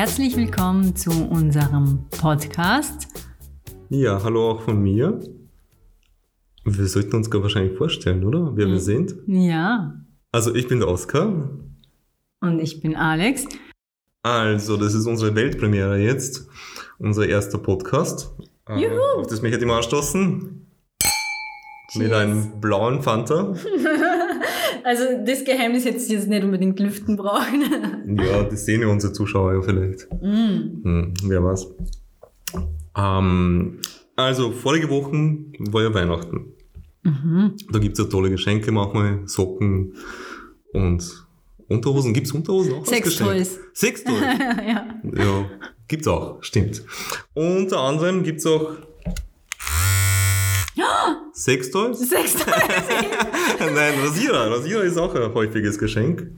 herzlich willkommen zu unserem Podcast. Ja, hallo auch von mir. Wir sollten uns gar wahrscheinlich vorstellen, oder? Wer wir sind. Ja, Also ich bin der Oskar. und ich bin Alex. Also, das ist unsere Weltpremiere jetzt. Unser erster Podcast. Äh, Juhu. Auf das möchte ich mal anstoßen. Mit einem blauen Fanta. Also das Geheimnis hättest du jetzt nicht unbedingt lüften brauchen. Ja, das sehen ja unsere Zuschauer ja vielleicht. Mm. Hm, wer weiß. Ähm, also, vorige Wochen war ja Weihnachten. Mhm. Da gibt's ja tolle Geschenke manchmal, Socken und Unterhosen. Gibt's Unterhosen auch? Sextoys. Sextoys. ja. ja, gibt's auch, stimmt. Unter anderem gibt's auch Sextoys? Sextoys. Nein, Rasierer. Rasierer ist auch ein häufiges Geschenk.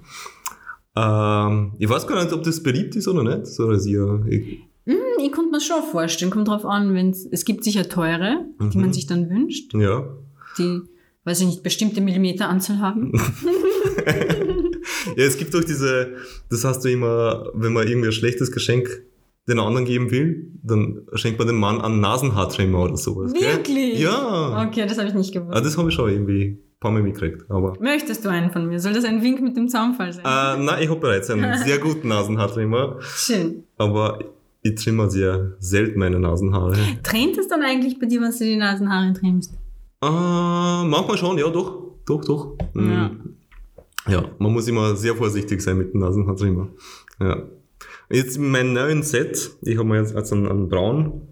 Ähm, ich weiß gar nicht, ob das beliebt ist oder nicht, so Rasierer. Ich, ich konnte mir schon vorstellen. Kommt drauf an, wenn es gibt sicher teure, die Mhm. man sich dann wünscht, ja. die, weiß ich nicht, bestimmte Millimeteranzahl haben. Ja, es gibt doch diese, das hast du immer, wenn man irgendwie ein schlechtes Geschenk den anderen geben will, dann schenkt man dem Mann einen Nasenhaartrimmer oder sowas. gell? Wirklich? Ja. Okay, das habe ich nicht gewusst. Ah, das habe ich schon irgendwie ein paar Mal mitgekriegt. Aber Möchtest du einen von mir? Soll das ein Wink mit dem Zaunfall sein? äh, nein, ich habe bereits einen sehr guten Nasenhaartrimmer, Schön. aber ich trimme sehr selten meine Nasenhaare. Trennt es dann eigentlich bei dir, wenn du die Nasenhaare trimmst? Äh, manchmal schon, ja, doch, doch, doch. Mm. Ja. Ja, man muss immer sehr vorsichtig sein mit dem Nasenhaartrimmer. Ja. Jetzt in meinem neuen Set, ich habe mir jetzt also einen, einen braunen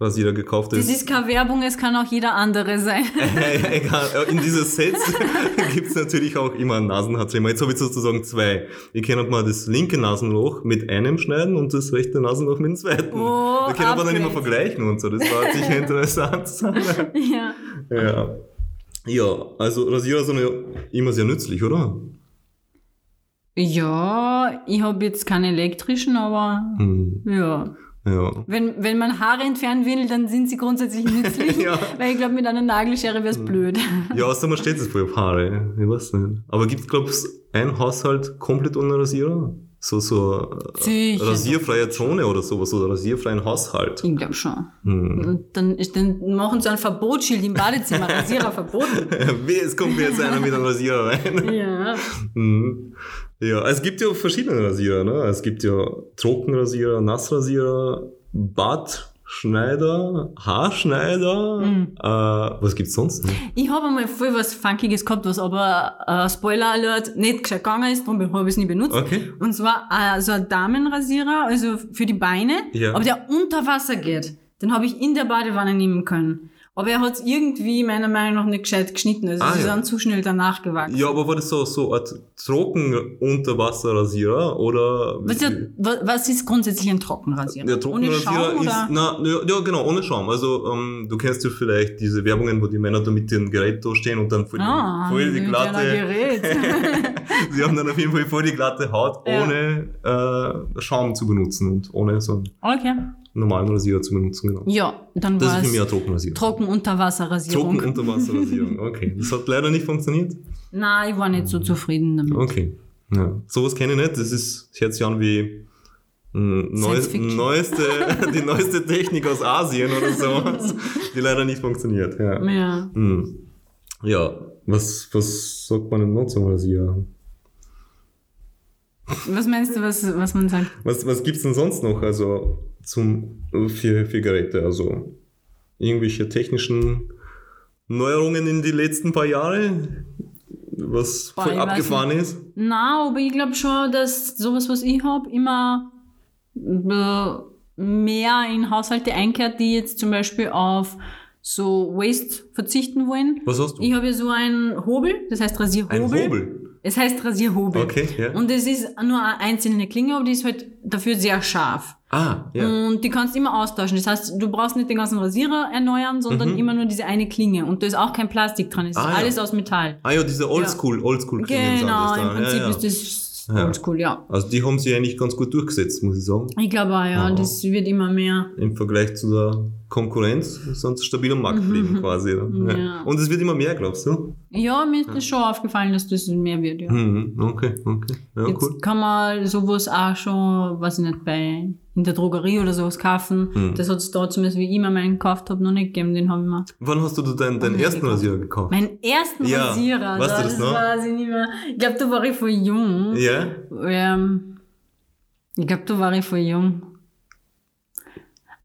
Rasierer gekauft. Das ist keine Werbung, es kann auch jeder andere sein. Egal, in dieses Set gibt's natürlich auch immer einen Nasenhaartrimmer. Jetzt habe ich sozusagen zwei. Ich kann mal das linke Nasenloch mit einem schneiden und das rechte Nasenloch mit dem zweiten. Oh, da kann man dann immer vergleichen und so. Das war sicher interessant. ja. ja. Ja, also Rasierer sind ja immer sehr nützlich, oder? Ja, ich habe jetzt keinen elektrischen, aber Hm, ja. ja. Wenn, wenn man Haare entfernen will, dann sind sie grundsätzlich nützlich. Ja. Weil ich glaube, mit einer Nagelschere wäre es blöd. Ja, außer man steht es voll auf Haare. Ich weiß nicht. Aber gibt glaubst ein Haushalt komplett ohne Rasierer? So, so Sicher. rasierfreie Zone oder sowas, oder rasierfreien Haushalt. Ich glaube schon. Hm. Und dann, ist, dann machen sie ein Verbotsschild im Badezimmer, Rasierer verboten. Es kommt mir jetzt einer mit einem Rasierer rein. Ja. Hm. Ja, es gibt ja verschiedene Rasierer, ne? Es gibt ja Trockenrasierer, Nassrasierer, Bartschneider, Haarschneider. Mhm. Äh, was gibt's sonst noch? Ich habe einmal voll was Funkiges gehabt, was aber, äh, Spoiler Alert, nicht gescheit gegangen ist, darum habe ich es nie benutzt. Okay. Und zwar äh, so ein Damenrasierer, also für die Beine, Ja. aber der unter Wasser geht. Den habe ich in der Badewanne nehmen können. Aber er hat es irgendwie meiner Meinung nach nicht gescheit geschnitten. Also Ah, ist ja. dann zu schnell danach gewachsen. Ja, aber war das so, so ein Trocken-Unterwasserrasierer oder? Was, ja, wa- was ist grundsätzlich ein Trockenrasierer? Der Ohne Trockenrasierer Schaum ist, oder? na, ja, ja, genau, ohne Schaum. Also, ähm, du kennst ja vielleicht diese Werbungen, wo die Männer da mit ihrem Gerät da stehen und dann voll, Ah, die, voll die glatte, Gerät. sie haben dann auf jeden Fall voll die glatte Haut, ohne äh, Schaum zu benutzen und ohne so okay. Normalen Rasierer zu benutzen, genau. Ja, dann Das war ist für es mich ein Trockenrasierer. Trockenunterwasserrasierung. Trockenunterwasserrasierung, okay. Das hat leider nicht funktioniert. Nein, ich war nicht so zufrieden damit. Okay. Ja. Sowas kenne ich nicht. Das ist, das hört sich an wie mh, neues, neueste, die neueste Technik aus Asien oder sowas, die leider nicht funktioniert. Ja. Ja. Hm. Ja, was, was sagt man denn noch zum Rasierer? Was meinst du, was, was man sagt? Was, was gibt's denn sonst noch, also, zum, für, für Geräte? Also, irgendwelche technischen Neuerungen in die letzten paar Jahre? Was Boah, voll abgefahren ist? Na, aber ich glaube schon, dass sowas, was ich habe, immer äh, mehr in Haushalte einkehrt, die jetzt zum Beispiel auf so Waste verzichten wollen. Was hast du? Ich habe ja so einen Hobel, das heißt Rasierhobel. Ein Hobel? Es heißt Rasierhobel. Okay, ja. Und es ist nur eine einzelne Klinge, aber die ist halt dafür sehr scharf. Ah, ja. Und die kannst du immer austauschen. Das heißt, du brauchst nicht den ganzen Rasierer erneuern, sondern immer nur diese eine Klinge. Und da ist auch kein Plastik dran. Es ist Mhm. Ah, ja. alles aus Metall. Ah ja, diese Oldschool, Oldschool Klingen sind Genau, im. Prinzip ja, ja. ist das Ja. oldschool, ja. Also die haben sich eigentlich ganz gut durchgesetzt, muss ich sagen. Ich glaube auch, ja. Ja. Das wird immer mehr. Im Vergleich zu der Konkurrenz, sonst stabil am Markt bleiben quasi. Ja. Ja. Und es wird immer mehr, glaubst du? Ja, mir ist das schon aufgefallen, dass das mehr wird, ja. Mhm. Okay, okay. Ja, Jetzt cool. kann man sowas auch schon, weiß ich nicht, bei in der Drogerie oder sowas kaufen. Mhm. Das hat es da zumindest, wie ich mir meinen gekauft habe, noch nicht gegeben. Den habe ich mir. Wann hast du deinen, deinen ersten gekauft. Rasierer gekauft? Meinen ersten Ja, Rasierer. weißt du da, das noch? weiß ich nicht mehr. Ich glaube, da war ich voll jung. Ja? Ähm, ich glaube, da war ich voll jung.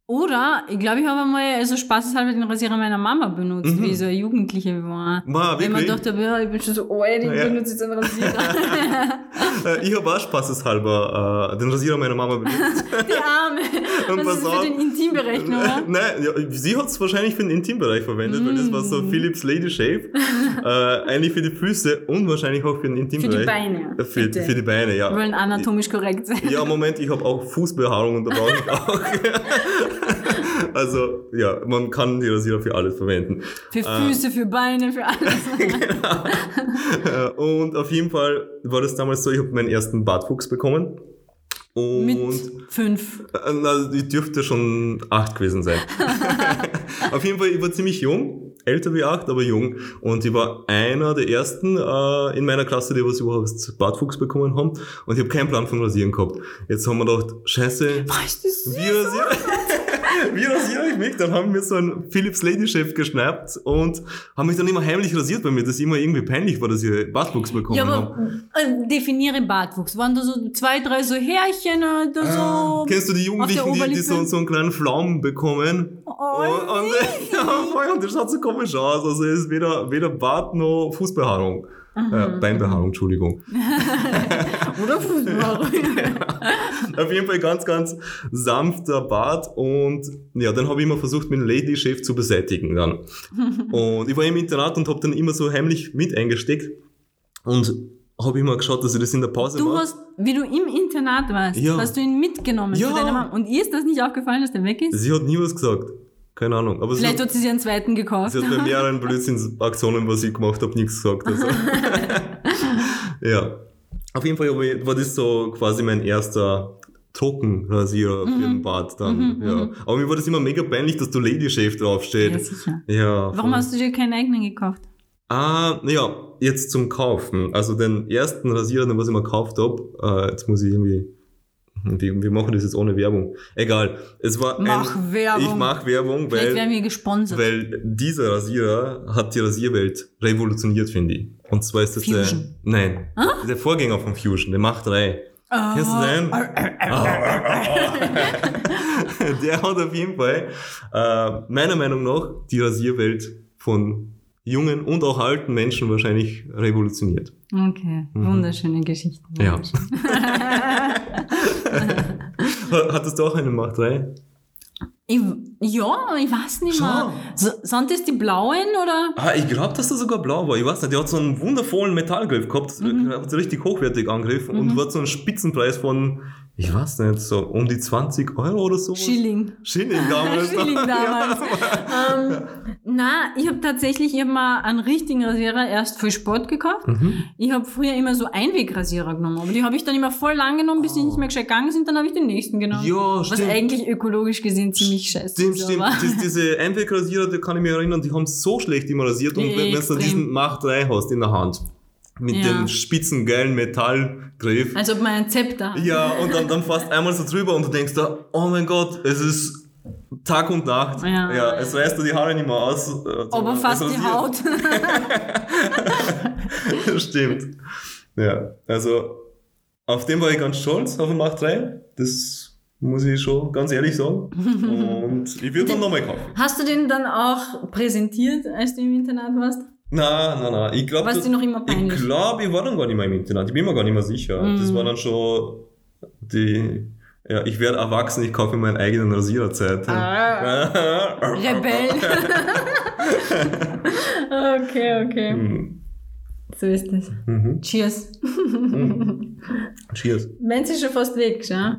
Oder, ich glaube, ich habe einmal also spaßeshalber den Rasierer meiner Mama benutzt, wie ich so eine Jugendliche war. Ma, Wenn man Mhm. dachte, ja, ich bin schon so alt, ich Ja. benutze jetzt einen Rasierer. Äh, ich habe auch spaßeshalber äh, den Rasierer meiner Mama benutzt. Die Arme. Und Was ist für auf. den Intimbereich nochmal? Nein, ja, sie hat es wahrscheinlich für den Intimbereich verwendet, weil das war Mm. so Philips Lady Shave. äh, eigentlich für die Füße und wahrscheinlich auch für den Intimbereich. Beine, Äh, Für, bitte. für die Beine, ja. Wir wollen anatomisch korrekt sein. Ja, Moment, ich habe auch Fußbehaarung und da brauche ich auch. also, ja, man kann die Rasierer für alles verwenden. Für Füße, für Beine, für alles. Äh, und auf jeden Fall war das damals so, ich habe meinen ersten Bartwuchs bekommen. Und Mit fünf. Äh, Na, ich dürfte schon acht gewesen sein. Auf jeden Fall, ich war ziemlich jung, älter wie acht, aber jung. Und ich war einer der ersten äh, in meiner Klasse, die was überhaupt Bartwuchs bekommen haben. Und ich habe keinen Plan von Rasieren gehabt. Jetzt haben wir gedacht, scheiße, Boah, ist das süß. wie rasiere, wie rasiere ich mich? Dann haben wir so einen Philips Lady Chef geschnappt und haben mich dann immer heimlich rasiert bei mir, dass immer irgendwie peinlich war, dass ich Bartwuchs bekommen Ja, habe. aber äh, definiere Bartwuchs. Waren da so zwei, drei so Härchen oder so? Kennst du die Jugendlichen, die, die so, so einen kleinen Pflaumen bekommen? Oh, und, und, ja, voll, und das schaut so komisch aus. Also es ist weder, weder Bart noch Fußbehaarung. Äh, Beinbehaarung, Entschuldigung. Oder Fußball. Auf jeden Fall ganz, ganz sanfter Bart und ja, dann habe ich immer versucht, meinen Lady Chef zu beseitigen dann. Und ich war im Internat und habe dann immer so heimlich mit eingesteckt und habe immer geschaut, dass ich das in der Pause Du mache. hast, wie du im Internat warst, Ja. hast du ihn mitgenommen Ja. zu deiner Mama. Und ihr ist das nicht aufgefallen, dass der weg ist? Sie hat nie was gesagt. Keine Ahnung. Aber Vielleicht hat, hat sie sich einen zweiten gekauft. sie hat bei mehreren Blödsinnsaktionen, was ich gemacht habe, nichts gesagt. Also. ja. Auf jeden Fall war das so quasi mein erster Trockenrasierer für den Bart dann. ja. Aber mir war das immer mega peinlich, dass du Lady Shave draufsteht. Ja, sicher. Ja. Warum hast du dir keinen eigenen gekauft? Ah, ja, jetzt zum Kaufen. Also den ersten Rasierer, den was ich mal gekauft habe, äh, jetzt muss ich irgendwie. Wie, wie machen das jetzt ohne Werbung? Egal. Es war Mach ein, Werbung. Ich mach Werbung, Vielleicht weil, werden wir gesponsert. weil dieser Rasierer hat die Rasierwelt revolutioniert, finde ich. Und zwar ist das Fusion. der. Nein. Der Vorgänger von Fusion, der Mach 3. Ah. Kennst du den? der hat auf jeden Fall, äh, meiner Meinung nach, die Rasierwelt von jungen und auch alten Menschen wahrscheinlich revolutioniert. Okay, wunderschöne Geschichte. Ja. Wunderschön. Ha- Hattest du auch einen Mach 3? Ich, ja, ich weiß nicht mehr. So, sind das die blauen oder? Ah, ich glaube, dass der sogar blau war. Ich weiß nicht, der hat so einen wundervollen Metallgriff gehabt, hat so richtig hochwertig angegriffen und hat so einen Spitzenpreis von, ich weiß nicht, so um die 20 Euro oder so. Schilling. Schilling damals. Schilling damals. ähm, na, ich habe tatsächlich mal einen richtigen Rasierer erst für Sport gekauft. Mhm. Ich habe früher immer so Einwegrasierer genommen, aber die habe ich dann immer voll lang genommen, bis die nicht mehr gescheit gegangen sind, dann habe ich den nächsten genommen. Ja, Was stimmt. eigentlich ökologisch gesehen ziemlich scheiße Stimmt, ist. stimmt. Das, diese Einwegrasierer, da kann ich mich erinnern, die haben so schlecht immer rasiert. Und wenn, du diesen Mach 3 hast in der Hand, mit Ja. dem spitzen, geilen Metallgriff, Als ob man ein Zepter hat. ja, und dann, dann fast einmal so drüber und du denkst da, oh mein Gott, es ist Tag und Nacht. Ja. es reißt dir die Haare nicht mehr aus. äh, Aber fast die. Haut. Stimmt. Ja, also auf den war ich ganz stolz, auf den Mach 3. Das muss ich schon ganz ehrlich sagen. Und ich würde dann nochmal kaufen. Hast du den dann auch präsentiert, als du im Internat warst? Nein, nein, nein. Ich glaube? Ich glaube, ich war dann gar nicht mehr im Internat. Ich bin mir gar nicht mehr sicher. Mhm. Das war dann schon die. Ja, ich werde erwachsen, ich kaufe meinen eigenen Rasiererzeit. Ah. Rebell. okay, okay. Hm. So ist es. Mhm. Cheers. Cheers. Wenn sie schon fast weg, schau.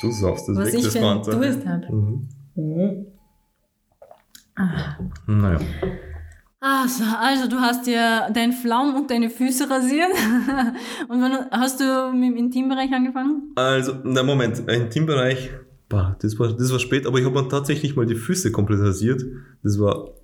Du saufst das Was weg, ich das für einen Fanta. Durst habe. Mhm. Naja. Also, also du hast dir deinen Flaum und deine Füße rasiert. und wann hast du mit dem Intimbereich angefangen? Also, na Moment, im Teambereich Bah, das war, das war spät, aber ich habe mir tatsächlich mal die Füße komplett rasiert. Das war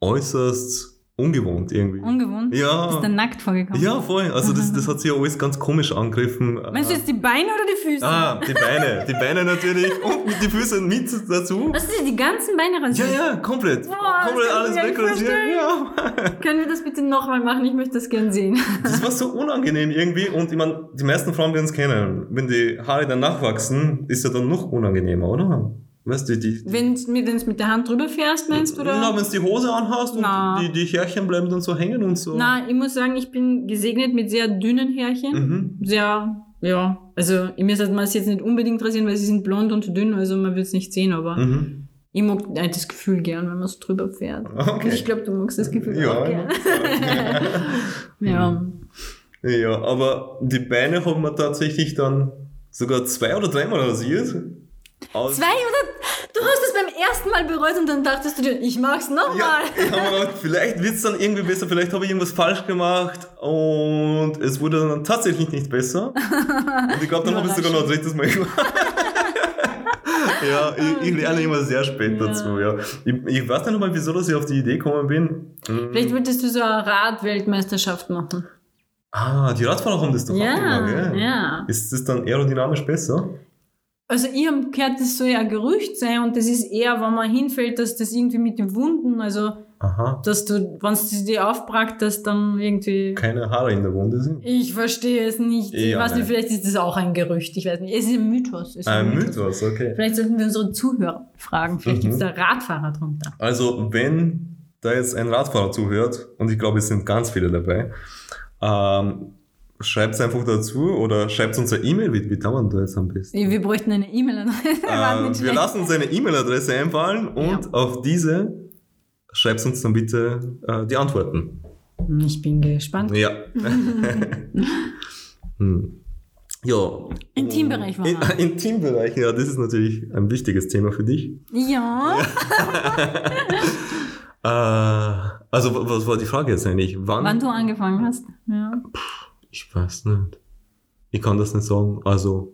äußerst ungewohnt irgendwie. Ungewohnt? Ja. Bist du nackt vorgekommen? Ja, voll. Also das, das hat sich ja alles ganz komisch angegriffen. Meinst du jetzt die Beine oder die Füße? Ah, die Beine. Die Beine natürlich und die Füße mit dazu. Was ist die ganzen Beine Ja, rasiert? ja, komplett. Boah, komplett alles wegrasiert. Ja. Können wir das bitte nochmal machen? Ich möchte das gern sehen. Das war so unangenehm irgendwie und ich meine, die meisten Frauen werden es kennen. Wenn die Haare dann nachwachsen, ist ja dann noch unangenehmer, oder? Weißt du, die, die Wenn du mit, mit der Hand drüber fährst, meinst du? Oder? Na, wenn du die Hose anhast und die, die Härchen bleiben dann so hängen und so. Na, ich muss sagen, ich bin gesegnet mit sehr dünnen Härchen. Mhm. Sehr, ja, also mir sollte man es jetzt nicht unbedingt rasieren, weil sie sind blond und dünn, also man will es nicht sehen, aber Mhm. ich mag äh, das Gefühl gern, wenn man es drüber fährt. Okay. Ich glaube, du magst das Gefühl Ja, auch gern. ja. Ja, aber die Beine haben wir tatsächlich dann sogar zwei oder dreimal rasiert. Aus Zwei oder? Du hast es beim ersten Mal bereut und dann dachtest du dir, ich ja, nochmal. mir gedacht, vielleicht wird's dann irgendwie besser, vielleicht habe ich irgendwas falsch gemacht und es wurde dann tatsächlich nicht besser. Und ich glaube, dann habe ich es sogar noch ein drittes Mal gemacht. ja, ich, ich lerne immer sehr spät Ja. dazu, ja. Ich, ich weiß nicht mal, wieso dass ich auf die Idee gekommen bin. Hm. Vielleicht würdest du so eine Radweltmeisterschaft machen. Ah, die Radfahrer haben das doch auch Ja, immer, gell? ja. Ist das dann aerodynamisch besser? Also ich habe gehört, das soll ja ein Gerücht sein und das ist eher, wenn man hinfällt, dass das irgendwie mit den Wunden, also Aha. dass du, wenn es dir aufbrackt, dass dann irgendwie... Keine Haare in der Wunde sind. Ich verstehe es nicht. Ich Ja, weiß nicht, vielleicht ist das auch ein Gerücht. Ich weiß nicht. Es ist ein Mythos. Ist Ein Mythos, okay. Vielleicht sollten wir unsere Zuhörer fragen. Vielleicht Mhm. gibt es da Radfahrer drunter. Also, wenn da jetzt ein Radfahrer zuhört, und ich glaube, es sind ganz viele dabei, ähm, schreibt es einfach dazu oder schreibt uns eine E-Mail. Wie, wie tun wir da jetzt am besten? Wir bräuchten eine E-Mail-Adresse. Äh, wir lassen uns eine E-Mail-Adresse einfallen und Ja. auf diese schreibt uns dann bitte äh, die Antworten. Ich bin gespannt. Ja. hm. Ja. Intimbereich war In, er. Intimbereich, ja, das ist natürlich ein wichtiges Thema für dich. Ja. Äh, also, wa- was war die Frage jetzt eigentlich? Wann? Wann du angefangen hast. Ja. Ich weiß nicht. Ich kann das nicht sagen. Also,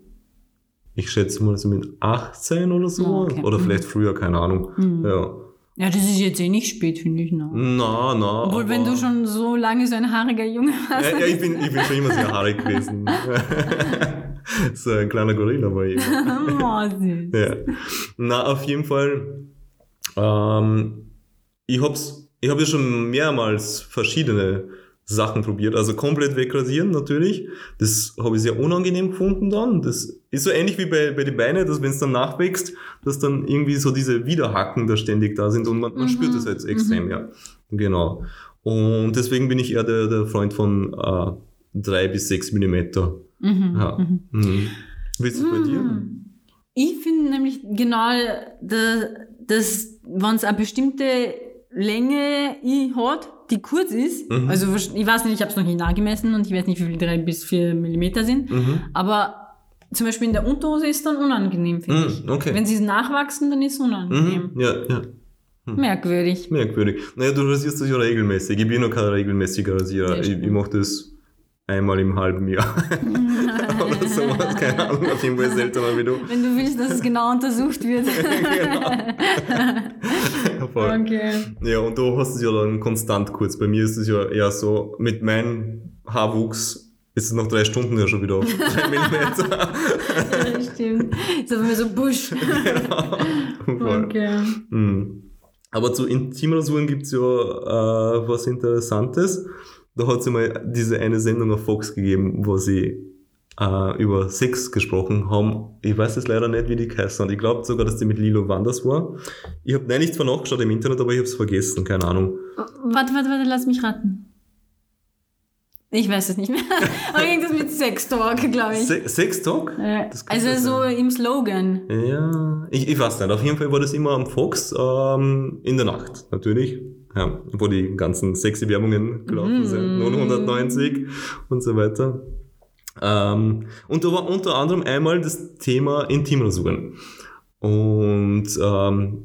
ich schätze mal so mit 18 oder so. Oh, okay. Oder Mhm. vielleicht früher, keine Ahnung. Mhm. Ja. ja, das ist jetzt eh nicht spät, finde ich. Ne? Na, na. Obwohl, wenn du schon so lange so ein haariger Junge warst. Ja, ja ich, bin, ich bin schon immer sehr haarig gewesen. so ein kleiner Gorilla war ich immer. oh. Ja. Na, auf jeden Fall. Ähm, ich hab's, ich habe ja schon mehrmals verschiedene Sachen probiert. Also komplett wegrasieren natürlich. Das habe ich sehr unangenehm gefunden dann. Das ist so ähnlich wie bei, bei den Beinen, dass wenn es dann nachwächst, dass dann irgendwie so diese Widerhaken da ständig da sind und man, man Mhm. spürt das jetzt extrem, Mhm. ja. Genau. Und deswegen bin ich eher der, der Freund von äh, drei bis sechs Millimeter. Mhm. Ja. Mhm. Mhm. Wie ist es bei dir? Hm. Ich finde nämlich genau, dass, dass wenn es eine bestimmte Länge hat, die kurz ist, Mhm. also ich weiß nicht, ich habe es noch nicht nachgemessen und ich weiß nicht, wie viel 3 bis 4 Millimeter sind, Mhm. aber zum Beispiel in der Unterhose ist dann unangenehm, finde ich. Mhm, okay. Wenn sie nachwachsen, dann ist es unangenehm. Mhm. Ja, ja. Merkwürdig. Merkwürdig. Naja, du rasierst dich ja regelmäßig. Ich bin noch kein regelmäßiger Rasierer. Ja, ich ich mache das einmal im halben Jahr. Oder sowas, keine Ahnung. Auf jeden Fall seltener wie du. Wenn du willst, dass es genau untersucht wird. genau. Voll. okay. Ja, und du hast es ja dann konstant kurz. Bei mir ist es ja eher so, mit meinem Haarwuchs ist es nach drei Stunden ja schon wieder auf drei Millimeter. Ja, stimmt. Ist aber mir so Busch. Voll. Okay. Mhm. Aber zu Intimrasuren gibt's ja äh, was Interessantes. Da hat es mal diese eine Sendung auf Fox gegeben, wo sie äh, über Sex gesprochen haben. Ich weiß jetzt leider nicht, wie die geheißen hat. Ich glaube sogar, dass die mit Lilo Wanders war. Ich habe nein nichts von nachgeschaut im Internet, aber ich habe es vergessen, keine Ahnung. Warte, warte, warte, lass mich raten. Ich weiß es nicht mehr. Aber irgendwas mit Sex Talk, glaube ich. Se Sex Talk? Äh, also so sein. im Slogan. Ja, ich, ich weiß nicht. Auf jeden Fall war das immer am Fox ähm, in der Nacht, natürlich. Ja, wo die ganzen sexy Werbungen gelaufen Mm. sind. 990 und so weiter. Ähm, und da war unter anderem einmal das Thema Intimrasuren. Und ähm,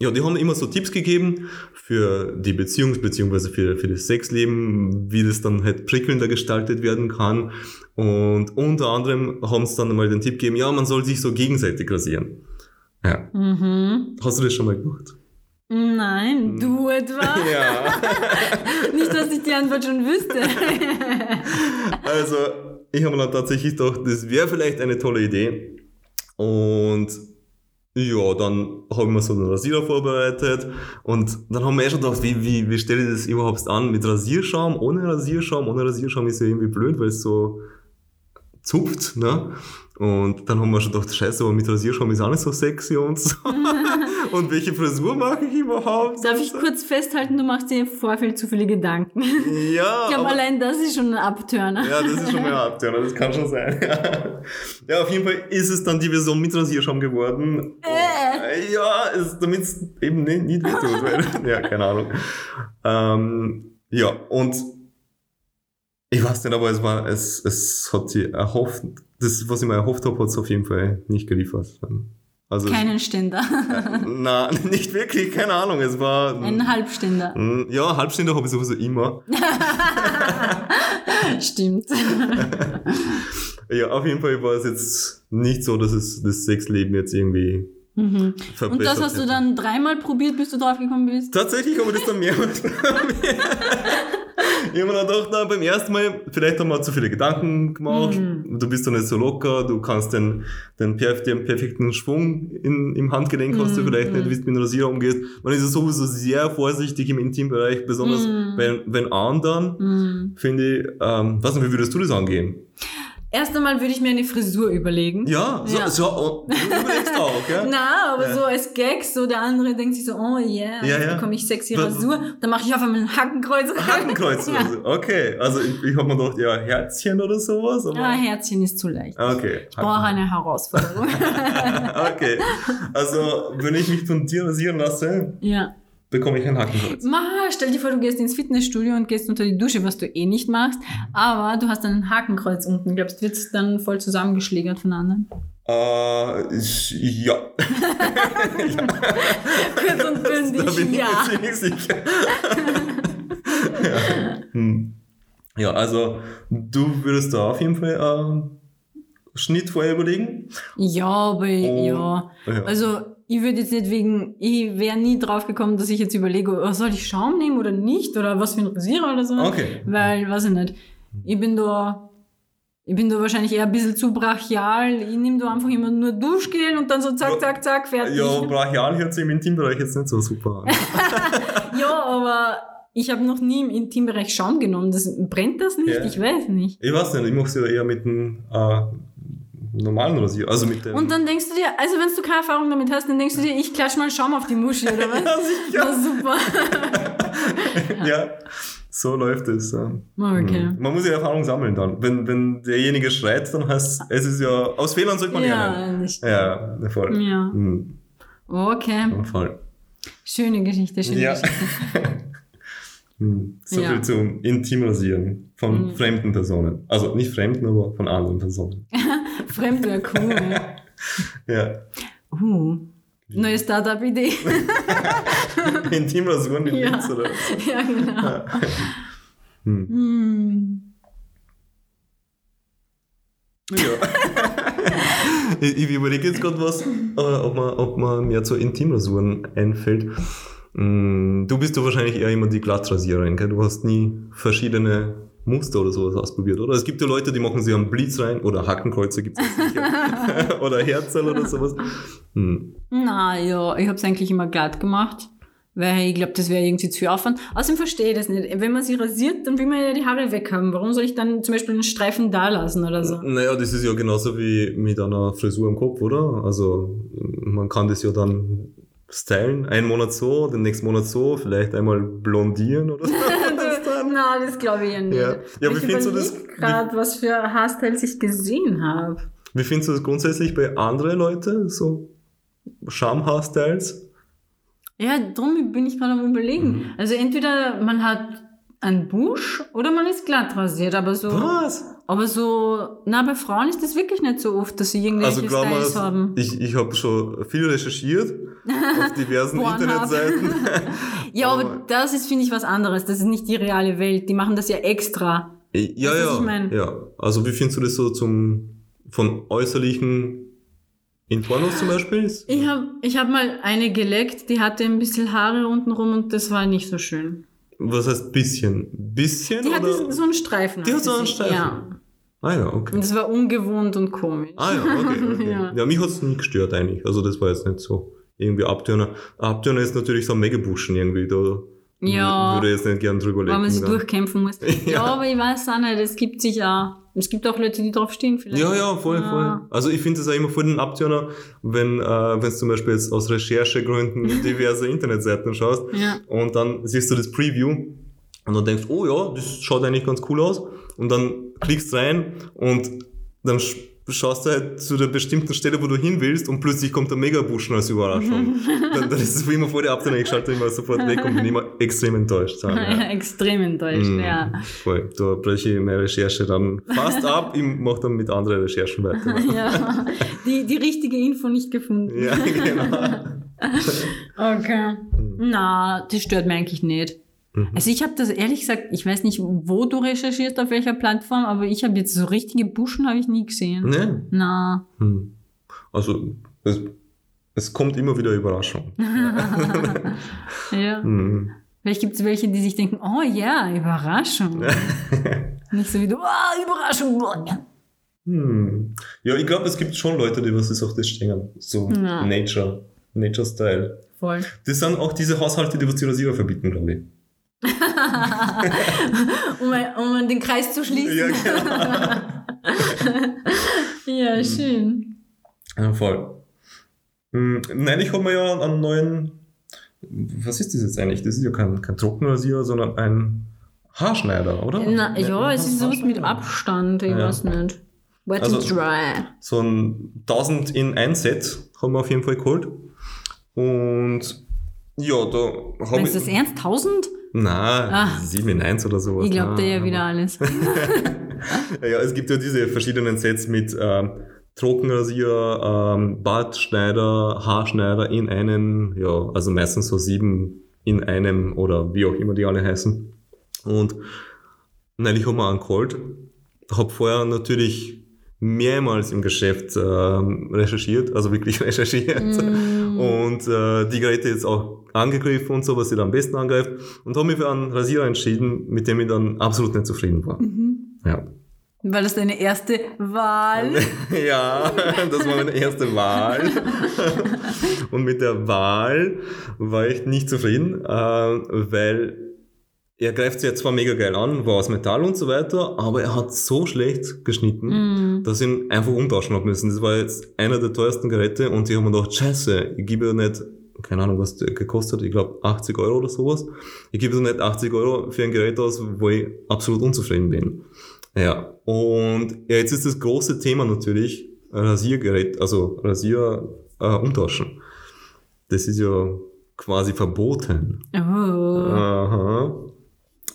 ja, die haben immer so Tipps gegeben für die Beziehungs- bzw. für, für das Sexleben, wie das dann halt prickelnder gestaltet werden kann. Und unter anderem haben sie dann mal den Tipp gegeben, ja, man soll sich so gegenseitig rasieren. Ja. Mhm. Hast du das schon mal gemacht? Nein, du etwa? Ja. Nicht, dass ich die Antwort schon wüsste. Also, ich habe mir dann tatsächlich gedacht, das wäre vielleicht eine tolle Idee. Und ja, dann habe ich mir so einen Rasierer vorbereitet und dann haben wir eh schon gedacht, wie, wie, wie stelle ich das überhaupt an? Mit Rasierschaum, ohne Rasierschaum? Ohne Rasierschaum ist ja irgendwie blöd, weil es so zupft, ne? Und dann haben wir schon gedacht, scheiße, aber mit Rasierschaum ist auch nicht so sexy und so. und welche Frisur mache ich überhaupt? Darf ich kurz festhalten, du machst dir im Vorfeld zu viele Gedanken. Ja, Ich glaube, allein das ist schon ein Abturner. Ja, das ist schon mal hart, ja, das kann schon sein. ja, auf jeden Fall ist es dann die Version mit Rasierschaum geworden. Äh. Ja, damit es eben nicht, nicht wehtut. weil- ja, keine Ahnung. Ähm, ja, und ich weiß nicht, aber es war, es, es hat sie erhofft, das, was ich mir erhofft habe, hat es auf jeden Fall nicht geliefert. Also, Keinen Ständer. na, nicht wirklich, keine Ahnung, es war, Ein Halbständer. Ja, Halbstunde habe ich sowieso immer. Stimmt. Ja, auf jeden Fall war es jetzt nicht so, dass es das Sexleben jetzt irgendwie Mhm. Und das hast du dann dreimal probiert, bis du draufgekommen bist? Tatsächlich habe ich das dann mehrmals probiert. Ich habe mir gedacht, na, beim ersten Mal, vielleicht haben wir zu viele Gedanken gemacht. Mhm. Du bist doch nicht so locker, du kannst den, den, perf den perfekten Schwung in, im Handgelenk hast du Mhm, vielleicht nicht, mhm. wie du mit dem Rasierer umgehst. Man ist ja sowieso sehr vorsichtig im Intimbereich, besonders Mhm. wenn, wenn anderen, Mhm. finde ich, ähm, weiß nicht, wie würdest du das angehen? Erst einmal würde ich mir eine Frisur überlegen. Ja, so, Ja. so oh, du überlegst auch, ja? Na, aber Ja. so als Gag, so der andere denkt sich so, oh yeah, Ja, jetzt ja. bekomme ich sexy Rasur. Dann mache ich auf einmal ein Hakenkreuz rein. Hakenkreuz. Okay, also ich, ich habe mir gedacht, ja, Herzchen oder sowas. Aber ja, Herzchen ist zu leicht. okay. Ich brauche eine Herausforderung. okay. Also, wenn ich mich von dir rasieren lasse, ja. bekomme ich ein Hakenkreuz. Ma, stell dir vor, du gehst ins Fitnessstudio und gehst unter die Dusche, was du eh nicht machst, aber du hast ein Hakenkreuz unten. Glaubst du, wird es dann voll zusammengeschlägert von anderen? Äh, ich, ja, Kurz und da bündig, bin ich ja. mir ziemlich sicher. ja. Hm. ja, also du würdest da auf jeden Fall ähm, Schnitt vorher überlegen. Ja, aber Oh. ja. Ja. Also, ich würde jetzt nicht wegen, ich wäre nie drauf gekommen, dass ich jetzt überlege, oh, soll ich Schaum nehmen oder nicht? Oder was für ein Rasierer oder so. Okay. Weil, weiß ich nicht. Ich bin da, ich bin da wahrscheinlich eher ein bisschen zu brachial. Ich nehme da einfach immer nur Duschgel und dann so zack, zack, zack, fertig. Ja, brachial hört sich im Intimbereich jetzt nicht so super an. Ja, aber ich habe noch nie im Intimbereich Schaum genommen. Das, brennt das nicht? Ja. Ich weiß nicht. Ich weiß nicht, ich mache es ja eher mit dem äh, normalen Rasierer. Also mit dem. Und dann denkst du dir, also wenn du keine Erfahrung damit hast, dann denkst du dir, ich klatsch mal Schaum auf die Muschi oder was? ja, sicher. Super. Ja, so läuft es. ja. Okay. Mhm. Man muss ja Erfahrung sammeln dann. Wenn, wenn derjenige schreit, dann heißt es ist ja, aus Fehlern sollte man lernen. Ja, nicht. Ja, voll. Ja. Mhm, Okay. voll. Schöne Geschichte, schöne Ja. Geschichte. Mhm, So Ja. viel zum Intimrasieren von Mhm. fremden Personen. Also nicht fremden, aber von anderen Personen. Fremd wäre cool. Ja. Uh, neue Startup-Idee. Intimrasuren in Ja. Linz, oder? ja, genau. Hm. Hm. Ja. ich ich überlege jetzt gerade was, ob man, ob man mehr zu Intimrasuren einfällt. Mm, Du bist doch wahrscheinlich eher immer die Glattrasiererin, gell? Du hast nie verschiedene Muster oder sowas ausprobiert, oder? Es gibt ja Leute, die machen sich einen Blitz rein oder Hackenkreuze gibt es sicher. oder Herzl oder sowas. Hm. Na ja, ich habe es eigentlich immer glatt gemacht. Weil ich glaube, das wäre irgendwie zu viel Aufwand. Außerdem verstehe ich das nicht. Wenn man sie rasiert, dann will man ja die Haare weghaben. Warum soll ich dann zum Beispiel einen Streifen da lassen oder so? Naja, das ist ja genauso wie mit einer Frisur am Kopf, oder? Also man kann das ja dann stylen. Einen Monat so, den nächsten Monat so, vielleicht einmal blondieren oder so. Na, das glaube ich ja nicht. Ja. Ja, ich das- gerade, was für Haarstyles ich gesehen habe. Wie findest du das grundsätzlich bei anderen Leuten, so Schamhaarstyles? Ja, drum bin ich gerade am überlegen. Mhm. Also entweder man hat einen Busch oder man ist glatt rasiert, aber so, Was? Aber so, na, bei Frauen ist das wirklich nicht so oft, dass sie irgendwelche Also glaub mal, Styles haben. ich, ich habe schon viel recherchiert auf diversen. Internetseiten. Ja, aber aber- das ist, finde ich, was anderes. Das ist nicht die reale Welt. Die machen das ja extra. Ja, was ja. ich mein? ja. Also wie findest du das so zum von äußerlichen In Pornos zum Beispiel? Ich habe ich hab mal eine geleckt, die hatte ein bisschen Haare untenrum und das war nicht so schön. Was heißt bisschen? Bisschen Die oder? hatte so einen Streifen. Die hat so einen. Streifen. Ja. Ah ja, okay. Und das war ungewohnt und komisch. Ah ja, okay. okay. ja. Ja. mich hat's nicht gestört eigentlich. Also das war jetzt nicht so irgendwie Abtörner. Abtörner ist natürlich so ein Megabuschen irgendwie. Da Ja. würde jetzt nicht gern drüber Weil man sich dann. durchkämpfen muss. Ja. aber ich weiß auch nicht, es gibt sich auch, es gibt auch Leute, die drauf stehen vielleicht. Ja, ja, voll, Ja. voll. Also ich finde es auch immer voll den Abtörner, wenn äh, wenn zum Beispiel jetzt aus Recherchegründen diverse Internetseiten schaust Ja. und dann siehst du das Preview und dann denkst, oh ja, das schaut eigentlich ganz cool aus und dann klickst rein und dann sch- schaust du halt zu der bestimmten Stelle, wo du hin willst und plötzlich kommt der Megabuschen als Überraschung. dann, dann ist es wie immer vor der Abtörner, ich schalte immer sofort weg und bin immer extrem enttäuscht. Ja, ja. Extrem enttäuscht, Mm, ja. Voll. Da breche ich meine Recherche dann fast ab, ich mache dann mit anderen Recherchen weiter. ja. Die, die richtige Info nicht gefunden. Ja, genau. Okay. Na, das stört mich eigentlich nicht. Mhm. Also ich habe das ehrlich gesagt, ich weiß nicht, wo du recherchierst, auf welcher Plattform, aber ich habe jetzt so richtige Buschen habe ich nie gesehen. Ne? Na, Hm. Also, es, es kommt immer wieder Überraschung. ja. Hm. Vielleicht gibt es welche, die sich denken, oh ja, Überraschung. nicht so wie du, oh, Überraschung. Hm. Ja, ich glaube, es gibt schon Leute, die was ist auf das stehen. So Ja. Nature. Nature-Style. Voll. Das sind auch diese Haushalte, die was die Rasierer verbieten, glaube ich. Um, um den Kreis zu schließen. Ja, genau. Ja, schön. Ja, voll. Hm, Nein, ich habe mir ja einen neuen. Was ist das jetzt eigentlich? Das ist ja kein, kein Trockenrasierer, sondern ein Haarschneider, oder? Na, ja, es ist sowas mit. Abstand, ich Ja. weiß nicht. Wet Also- and dry. So ein 1000 in 1 Set haben wir auf jeden Fall geholt. Und ja, da habe ich. du das ernst? 1000? Nein, Ah. 7 in 1 oder sowas. Ich glaube Nein, dir ja wieder alles. Ja, es gibt ja diese verschiedenen Sets mit ähm, Trockenrasierer, ähm, Bartschneider, Haarschneider in einem, ja, also meistens so sieben in einem oder wie auch immer die alle heißen. Und neulich haben wir einen geholt. Hab vorher natürlich mehrmals im Geschäft ähm, recherchiert, also wirklich recherchiert. Mm. Und äh, die Geräte jetzt auch angegriffen und so, was sie da am besten angreift. Und habe mich für einen Rasierer entschieden, mit dem ich dann absolut nicht zufrieden war. Ja. War das deine erste Wahl? ja, das war meine erste Wahl. und mit der Wahl war ich nicht zufrieden, äh, weil er greift sich jetzt zwar mega geil an, war aus Metall und so weiter, aber er hat so schlecht geschnitten, Mm. Dass ich ihn einfach umtauschen habe müssen. Das war jetzt einer der teuersten Geräte und ich habe mir gedacht, scheiße, ich gebe ja nicht, keine Ahnung, was der gekostet hat, ich glaube 80 Euro oder sowas. Ich gebe so nicht 80 Euro für ein Gerät aus, wo ich absolut unzufrieden bin. Ja, und ja, jetzt ist das große Thema natürlich Rasiergerät, also Rasier äh, umtauschen. Das ist ja quasi verboten. Oh. Aha.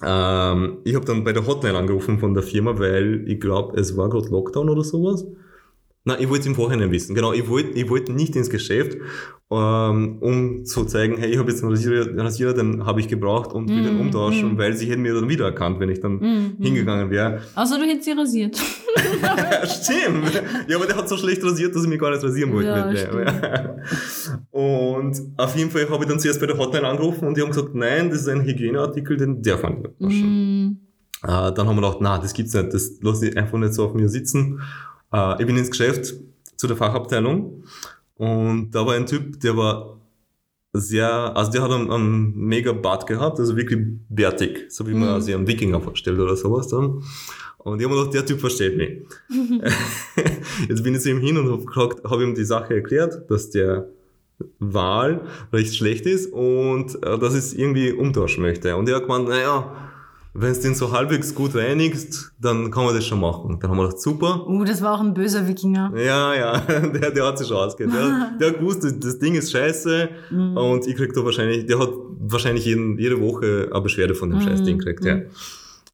Ähm, ich habe dann bei der Hotline angerufen von der Firma, weil ich glaube, es war gerade Lockdown oder sowas. Nein, ich wollte im Vorhinein wissen. Genau, ich wollte ich wollte nicht ins Geschäft, ähm, um zu zeigen, hey, ich habe jetzt einen Rasierer, Rasierer den habe ich gebraucht und will den Mm, umtauschen, mm. weil sie hätten mir dann wiedererkannt, wenn ich dann Mhm. hingegangen wäre. Außer du hättest sie rasiert. Stimmt. Ja, aber der hat so schlecht rasiert, dass ich mich gar nicht rasieren wollte. Ja. Und auf jeden Fall habe ich dann zuerst bei der Hotline angerufen und die haben gesagt, nein, das ist ein Hygieneartikel, den darf man nicht waschen. Mm. Äh, dann haben wir gedacht, na, das gibt's nicht, das lasse ich einfach nicht so auf mir sitzen. Äh, ich bin ins Geschäft zu der Fachabteilung und da war ein Typ, der war sehr, also der hat einen, einen mega Bart gehabt, also wirklich bärtig, so wie man Mhm. sich einen Wikinger vorstellt oder sowas dann. Und ich habe mir gedacht, der Typ versteht mich. Jetzt bin ich zu ihm hin und habe habe ihm die Sache erklärt, dass der Wahl recht schlecht ist und äh, dass ich es irgendwie umtauschen möchte. Und er hat gemeint, naja, wenn es den so halbwegs gut reinigst, dann kann man das schon machen. Dann haben wir gedacht, super. Uh, das war auch ein böser Wikinger. Ja, ja, der, der hat sich schon ausgeht. Der, der hat gewusst, das, Ding ist scheiße Mhm. und ich krieg da wahrscheinlich, der hat wahrscheinlich jeden, jede Woche eine Beschwerde von dem Mhm, Scheißding gekriegt, ja.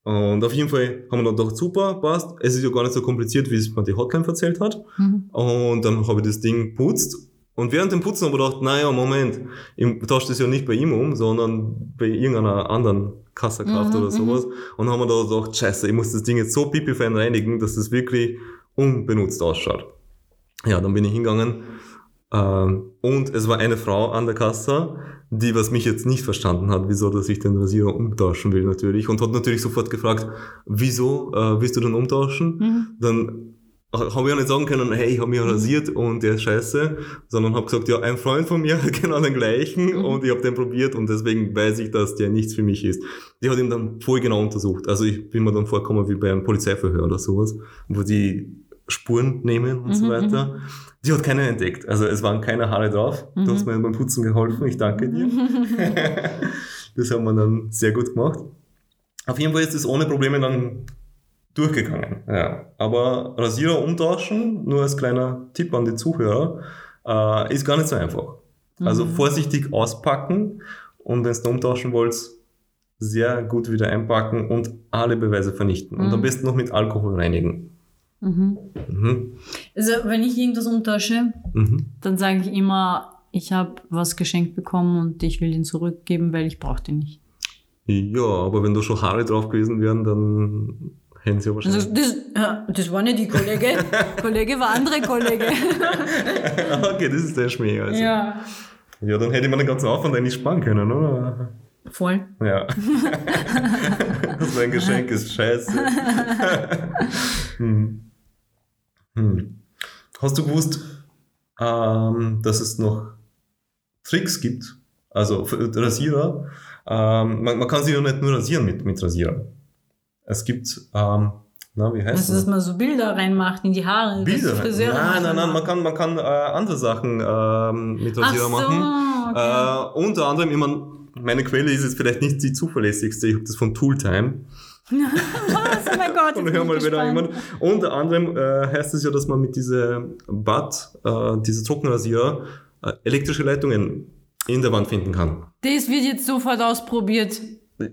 Und auf jeden Fall haben wir dann gedacht, super, passt. Es ist ja gar nicht so kompliziert, wie es mir die Hotline erzählt hat. Mhm. Und dann habe ich das Ding putzt. Und während dem Putzen habe ich gedacht, naja, Moment, ich tausche das ja nicht bei ihm um, sondern bei irgendeiner anderen Kasserkraft Mhm, oder sowas. Und haben wir da gedacht, scheiße, ich muss das Ding jetzt so pipifein reinigen, dass das wirklich unbenutzt ausschaut. Ja, dann bin ich hingegangen ähm, und es war eine Frau an der Kasse, die was mich jetzt nicht verstanden hat, wieso dass ich den Rasierer umtauschen will natürlich und hat natürlich sofort gefragt, wieso äh, willst du den umtauschen? Mhm. Dann habe ich auch nicht sagen können, hey, ich habe mich rasiert und der ist scheiße, sondern habe gesagt, ja, ein Freund von mir hat genau den gleichen Mhm. und ich habe den probiert und deswegen weiß ich, dass der nichts für mich ist. Die hat ihn dann voll genau untersucht. Also ich bin mir dann vorgekommen wie bei einem Polizeiverhör oder sowas, wo die Spuren nehmen und so Mhm, weiter. Die hat keine entdeckt. Also es waren keine Haare drauf. Du Mhm. hast mir beim Putzen geholfen. Ich danke dir. das haben wir dann sehr gut gemacht. Auf jeden Fall ist es ohne Probleme dann durchgegangen. Ja. Aber Rasierer umtauschen, nur als kleiner Tipp an die Zuhörer, äh, ist gar nicht so einfach. Also Mhm. vorsichtig auspacken und wenn du umtauschen wollt, sehr gut wieder einpacken und alle Beweise vernichten. Und Mhm. am besten noch mit Alkohol reinigen. Mhm. Mhm. Also, wenn ich irgendwas umtausche, Mhm. dann sage ich immer, ich habe was geschenkt bekommen und ich will den zurückgeben, weil ich brauche den nicht. Ja, aber wenn da schon Haare drauf gewesen wären, dann hätten sie wahrscheinlich. Also das, das war nicht die Kollege. Kollege war andere Kollege. okay, das ist der Schmäh. Also. Ja. ja. dann hätte man den ganzen Aufwand eigentlich sparen können, oder? Voll. Ja. das war ein Geschenk, ist scheiße. hm. Hm. Hast du gewusst, ähm, dass es noch Tricks gibt? Also Rasierer. Ähm, man, man kann sich ja nicht nur rasieren mit, mit Rasierer. Es gibt, ähm, na, wie heißt das? dass man so Bilder reinmacht in die Haare. Bilder. Nein, nein, nein, man kann, man kann äh, andere Sachen ähm, mit Rasierer so, machen. okay. Äh, unter anderem, mein, meine Quelle ist jetzt vielleicht nicht die zuverlässigste, ich habe das von Tooltime. Was? Oh mein Gott. Und hör mal wieder jemand. Unter anderem äh, heißt es ja, dass man mit diese Bad, äh, diese Trockenrasierer, äh, elektrische Leitungen in der Wand finden kann. Das wird jetzt sofort ausprobiert.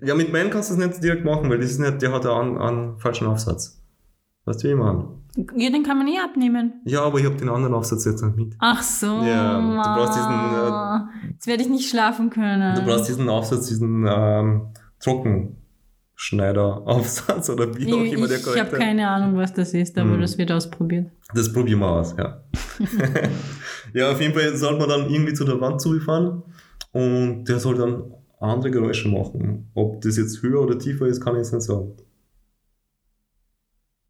Ja, mit meinem kannst du es nicht direkt machen, weil das ist nicht, der hat einen, einen falschen Aufsatz. Weißt du, wie ich meine? Ja, den kann man eh abnehmen. Ja, aber ich habe den anderen Aufsatz jetzt nicht mit. Ach so. Ja, du brauchst diesen, äh, Jetzt werde ich nicht schlafen können. Du brauchst diesen Aufsatz, diesen ähm, Trockenschneider-Aufsatz oder wie auch ich immer der ich korrekte. habe keine Ahnung, was das ist, aber Hm. das wird ausprobiert. Das probieren wir aus, ja. ja, auf jeden Fall sollte man dann irgendwie zu der Wand zufahren und der soll dann andere Geräusche machen. Ob das jetzt höher oder tiefer ist, kann ich jetzt nicht sagen.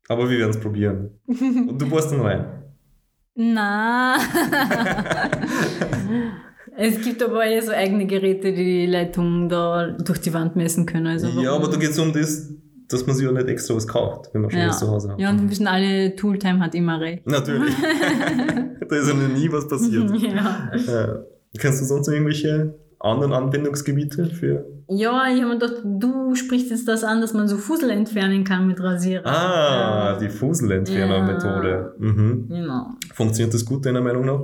Aber wir werden es probieren. Und du bohrst dann rein. Na. es gibt aber eh so eigene Geräte, die die Leitung da durch die Wand messen können. Also ja, aber da geht es um das, dass man sich ja nicht extra was kauft, wenn man schon ja. was zu Hause hat. Ja, und wir wissen alle, Tooltime hat immer recht. Natürlich. da ist ja nie was passiert. Ja. Äh, kennst du sonst noch irgendwelche anderen Anwendungsgebiete für? ja, ich habe mir gedacht, du sprichst jetzt das an, dass man so Fussel entfernen kann mit Rasierer. Ah, Ja. die Fuselentferner-Methode. Mhm. Genau. Funktioniert das gut deiner Meinung nach?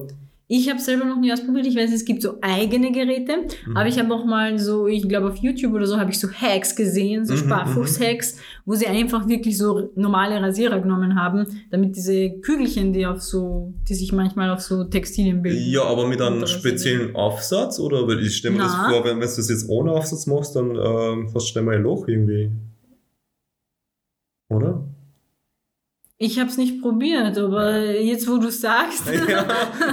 Ich habe selber noch nie ausprobiert. Ich weiß, es gibt so eigene Geräte, Mhm. aber ich habe auch mal so, ich glaube auf YouTube oder so, habe ich so Hacks gesehen, so Mhm, Sparfuchs-Hacks, wo sie einfach wirklich so normale Rasierer genommen haben, damit diese Kügelchen, die auf so, die sich manchmal auf so Textilien bilden. Ja, aber mit einem speziellen Aufsatz? Oder weil ich stelle mir das Na. vor, wenn, wenn du das jetzt ohne Aufsatz machst, dann ähm, hast du schnell mal ein Loch irgendwie. Oder? Ich habe es nicht probiert, aber jetzt, wo du sagst. ja,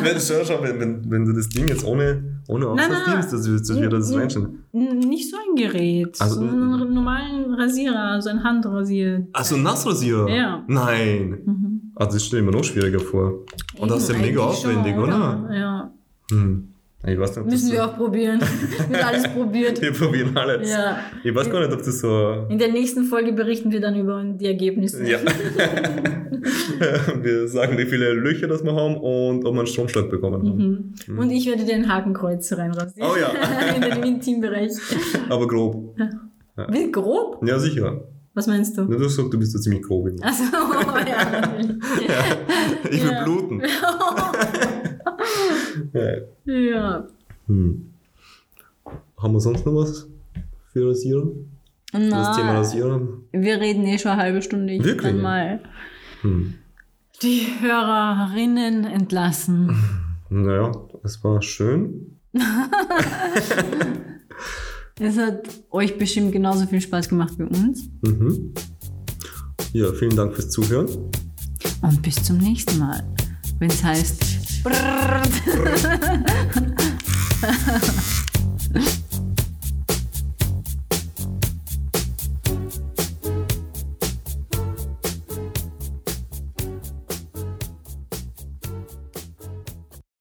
wenn, schau, schau, wenn, wenn, wenn du das Ding jetzt ohne, ohne Aufsatz nimmst, das, das, das wird das Mhm. reinstellen. N- Nicht so ein Gerät, Also, so einen normalen Rasierer, so ein Handrasier. Achso, ein Nassrasierer? Ja. Nein. Mhm. Also das stelle ich mir noch schwieriger vor. Und das ist ja Eben, mega eigentlich schon, aufwendig, oder? Ja. Hm. Ich weiß nicht, Müssen wir auch probieren. Wird alles probiert. Wir probieren alles. Ja. Ich weiß gar nicht, ob das so. In der nächsten Folge berichten wir dann über die Ergebnisse. Ja. wir sagen, wie viele Löcher das wir haben und ob wir einen Stromschlag bekommen haben. Mhm. Und ich werde den Hakenkreuz reinrasieren. Oh ja. In den Intimbereich. Aber grob. Wie grob? Ja, sicher. Was meinst du? Na, Du sagst, du bist ja ziemlich grob. Immer. Achso, ja, natürlich. Ich will Ja. bluten. Ja. Ja. Hm. Haben wir sonst noch was für Rasierer? Für das Thema Rasierer? wir reden eh schon eine halbe Stunde. Ich Wirklich? kann mal Hm. die Hörerinnen entlassen. Naja, es war schön. Es hat euch bestimmt genauso viel Spaß gemacht wie uns. Mhm. Ja, vielen Dank fürs Zuhören. Und bis zum nächsten Mal. wenn es heißt. Brrr. Brrr.